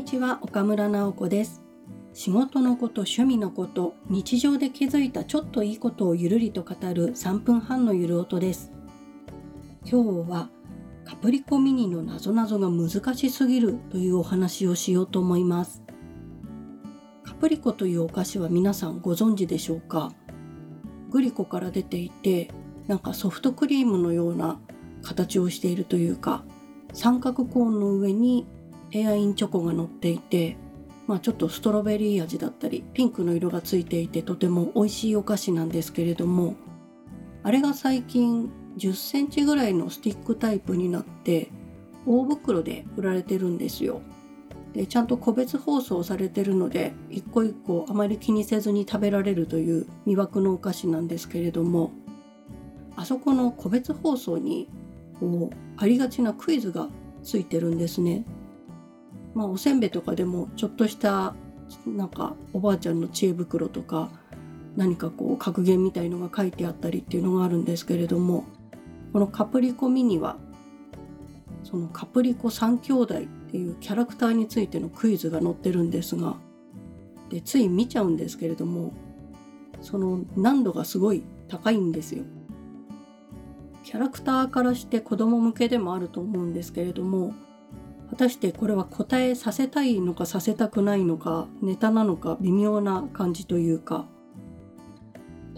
にちは岡村直子です。仕事のこと趣味のこと日常で気づいたちょっといいことをゆるりと語る3分半のゆる音です。今日はカプリコミニの謎々が難しすぎるというお話をしようと思います。カプリコというお菓子は皆さんご存知でしょうか？グリコから出ていてなんかソフトクリームのような形をしているというか三角コーンの上にエアインチョコが乗っていて、まあ、ちょっとストロベリー味だったりピンクの色がついていてとても美味しいお菓子なんですけれどもあれが最近10センチぐらいのスティックタイプになって大袋で売られてるんですよ。でちゃんと個別包装されてるので一個一個あまり気にせずに食べられるという魅惑のお菓子なんですけれどもあそこの個別包装にこうありがちなクイズがついてるんですね。まあおせんべいとかでもちょっとしたなんかおばあちゃんの知恵袋とか何かこう格言みたいのが書いてあったりっていうのがあるんですけれどもこのカプリコミニはそのカプリコ3兄弟っていうキャラクターについてのクイズが載ってるんですがでつい見ちゃうんですけれどもその難度がすごい高いんですよ。キャラクターからして子供向けでもあると思うんですけれどもたしてこれは答えさせたいのかさせたくないのかネタなのか微妙な感じというか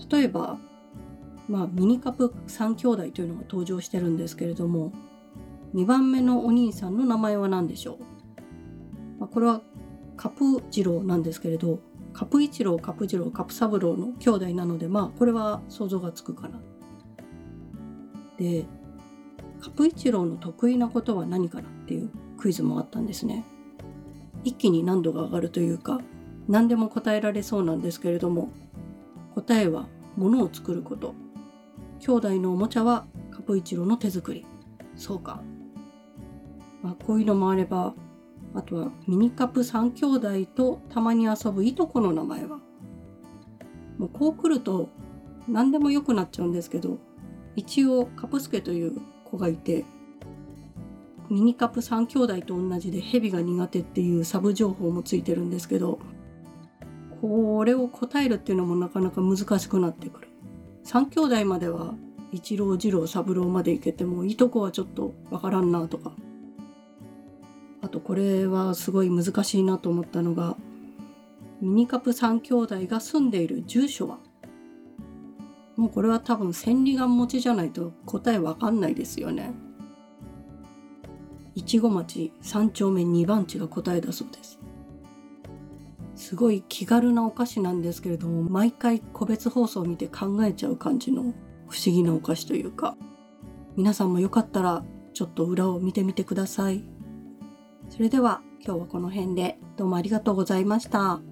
例えばまあミニカプ3兄弟というのが登場してるんですけれども2番目のお兄さんの名前は何でしょう、まあ、これはカプ次郎なんですけれどカプ一郎カプ次郎カプ三郎の兄弟なのでまあこれは想像がつくかな。でカプ一郎の得意なことは何かなっていうクイズもあったんですね。一気に難度が上がるというか何でも答えられそうなんですけれども答えは物を作ること。兄弟のおもちゃはカプイチロの手作り。そうか、まあ、こういうのもあればあとはミニカップ3兄弟とたまに遊ぶいとこの名前は。もうこう来ると何でも良くなっちゃうんですけど一応カプスケという子がいてミニカップ3兄弟と同じでヘビが苦手っていうサブ情報もついてるんですけどこれを答えるっていうのもなかなか難しくなってくる。3兄弟までは一郎二郎三郎までいけてもいとこはちょっとわからんなとか。あとこれはすごい難しいなと思ったのがミニカップ3兄弟が住んでいる住所は？もうこれは多分千里眼持ちじゃないと答えわかんないですよね。いちご町三丁目2番地が答えだそうです。すごい気軽なお菓子なんですけれども毎回個別放送を見て考えちゃう感じの不思議なお菓子というか皆さんもよかったらちょっと裏を見てみてください。それでは今日はこの辺でどうもありがとうございました。